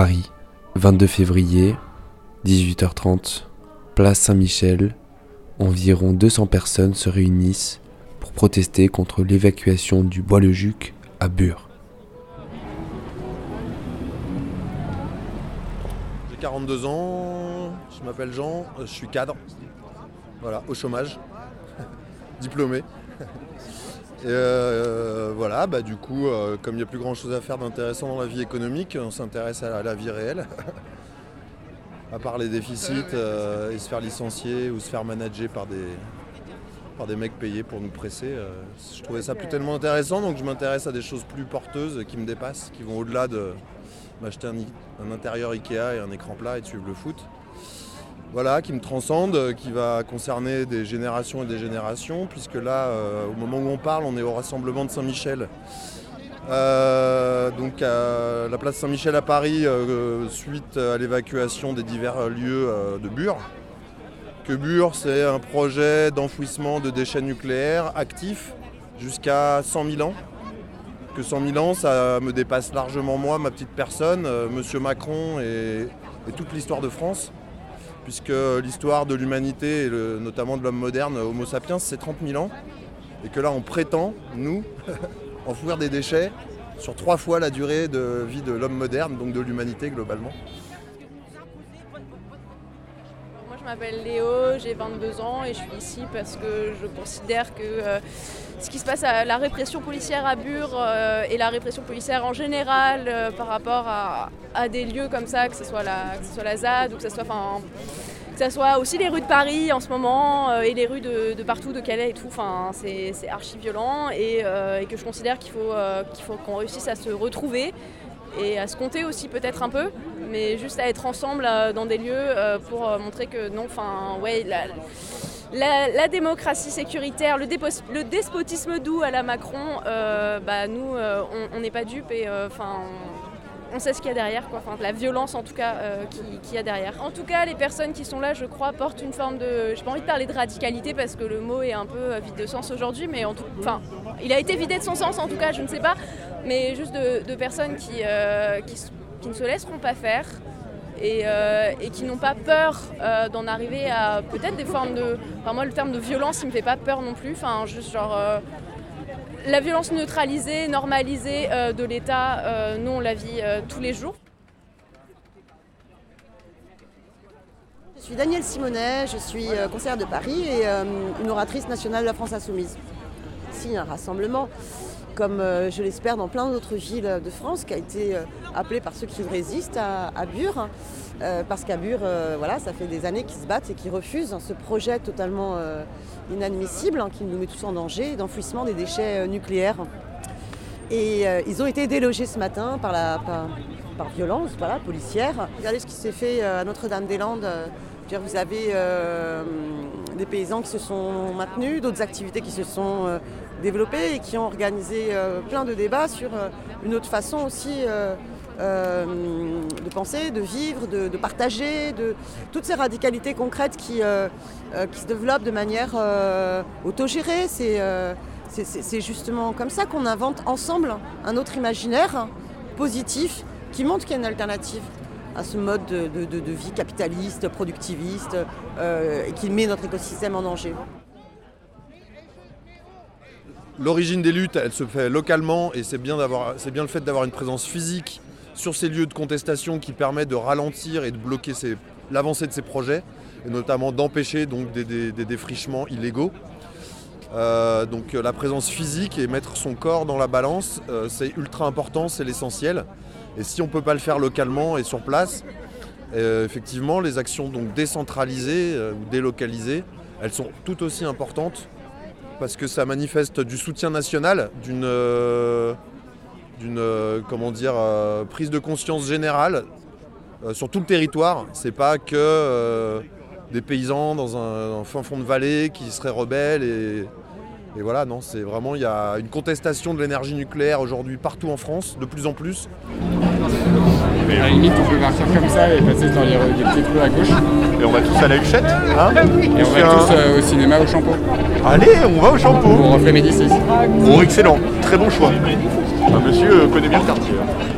Paris, 22 février, 18h30, place Saint-Michel. Environ 200 personnes se réunissent pour protester contre l'évacuation du Bois-le-Juc à Bure. J'ai 42 ans, je m'appelle Jean, je suis cadre. Voilà, au chômage, diplômé. Et euh, voilà, bah du coup, euh, comme il n'y a plus grand chose à faire d'intéressant dans la vie économique, on s'intéresse à la vie réelle. à part les déficits euh, et se faire licencier ou se faire manager par des, par des mecs payés pour nous presser. je trouvais ça plus tellement intéressant, donc je m'intéresse à des choses plus porteuses qui me dépassent, qui vont au-delà de m'acheter un, un intérieur Ikea et un écran plat et de suivre le foot voilà, qui me transcende, euh, qui va concerner des générations et des générations, puisque là, euh, au moment où on parle, on est au rassemblement de Saint-Michel. Euh, donc la place Saint-Michel à Paris, suite à l'évacuation des divers lieux de Bure. Que Bure, c'est un projet d'enfouissement de déchets nucléaires actifs jusqu'à 100 000 ans. Que 100 000 ans, ça me dépasse largement moi, ma petite personne, Monsieur Macron et toute l'histoire de France puisque l'histoire de l'humanité, et notamment de l'homme moderne, Homo sapiens, c'est 30 000 ans, et que là on prétend, nous, enfouir des déchets sur trois fois la durée de vie de l'homme moderne, donc de l'humanité globalement. M'appelle Léo, j'ai 22 ans et je suis ici parce que je considère que euh, ce qui se passe à la répression policière à Bure euh, et la répression policière en général euh, par rapport à, des lieux comme ça, que ce soit la, soit la ZAD ou que ce soit, que ce soit aussi les rues de Paris en ce moment et les rues de, partout, de Calais et tout, c'est archi violent et, que je considère qu'il faut qu'on réussisse à se retrouver et à se compter aussi peut-être un peu, mais juste à être ensemble euh, dans des lieux euh, pour euh, montrer que non, enfin ouais, la, démocratie sécuritaire, le, despotisme doux à la Macron, bah, nous on n'est pas dupes et enfin on sait ce qu'il y a derrière, quoi. Enfin, la violence en tout cas qu'il y a derrière. En tout cas, les personnes qui sont là, je crois, portent une forme de. J'ai pas envie de parler de radicalité parce que le mot est un peu vide de sens aujourd'hui, mais en tout, enfin, il a été vidé de son sens en tout cas, je ne sais pas mais juste de, personnes euh, qui, qui, ne se laisseront pas faire et, euh, qui n'ont pas peur euh, d'en arriver à peut-être des formes de. Enfin, moi, le terme de violence, il me fait pas peur non plus. Enfin, juste genre. la violence neutralisée, normalisée de l'État, nous, on la vit tous les jours. Je suis Danielle Simonet, je suis conseillère de Paris et une oratrice nationale de la France Insoumise. Si, un rassemblement comme euh, je l'espère dans plein d'autres villes de France, qui a été euh, appelé par ceux qui résistent à, Bure. Euh, parce qu'à Bure, voilà, ça fait des années qu'ils se battent et qu'ils refusent ce projet totalement inadmissible, hein, qui nous met tous en danger, d'enfouissement des déchets nucléaires. Et ils ont été délogés ce matin par, la, par, violence voilà, policière. Regardez ce qui s'est fait à Notre-Dame-des-Landes. vous avez des paysans qui se sont maintenus, d'autres activités qui se sont développés et qui ont organisé euh, plein de débats sur euh, une autre façon aussi euh, de penser, de vivre, de, partager, de toutes ces radicalités concrètes qui, qui se développent de manière autogérée. C'est justement comme ça qu'on invente ensemble un autre imaginaire positif qui montre qu'il y a une alternative à ce mode de, vie capitaliste, productiviste, et qui met notre écosystème en danger. L'origine des luttes, elle se fait localement et c'est bien, bien le fait d'avoir une présence physique sur ces lieux de contestation qui permet de ralentir et de bloquer l'avancée de ces projets, et notamment d'empêcher donc des, défrichements illégaux. Euh, donc la présence physique et mettre son corps dans la balance, euh, c'est ultra important, c'est l'essentiel. Et si on ne peut pas le faire localement et sur place, euh, effectivement, les actions donc décentralisées ou délocalisées, elles sont tout aussi importantes parce que ça manifeste du soutien national, d'une euh, euh, comment dire euh, prise de conscience générale sur tout le territoire. C'est pas que des paysans dans un, fin fond de vallée qui seraient rebelles et, voilà, non, c'est vraiment, il y a une contestation de l'énergie nucléaire aujourd'hui partout en France, de plus en plus. Mais à la limite, on peut partir comme ça et passer dans les, petites rues à gauche. Et on va tous à la Huchette hein Et on va tous euh, au cinéma au Champeau. Allez, on va au Champeau On refait Médicis. Oh, excellent. Très bon choix. Ah, monsieur connaît bien le quartier. Hein.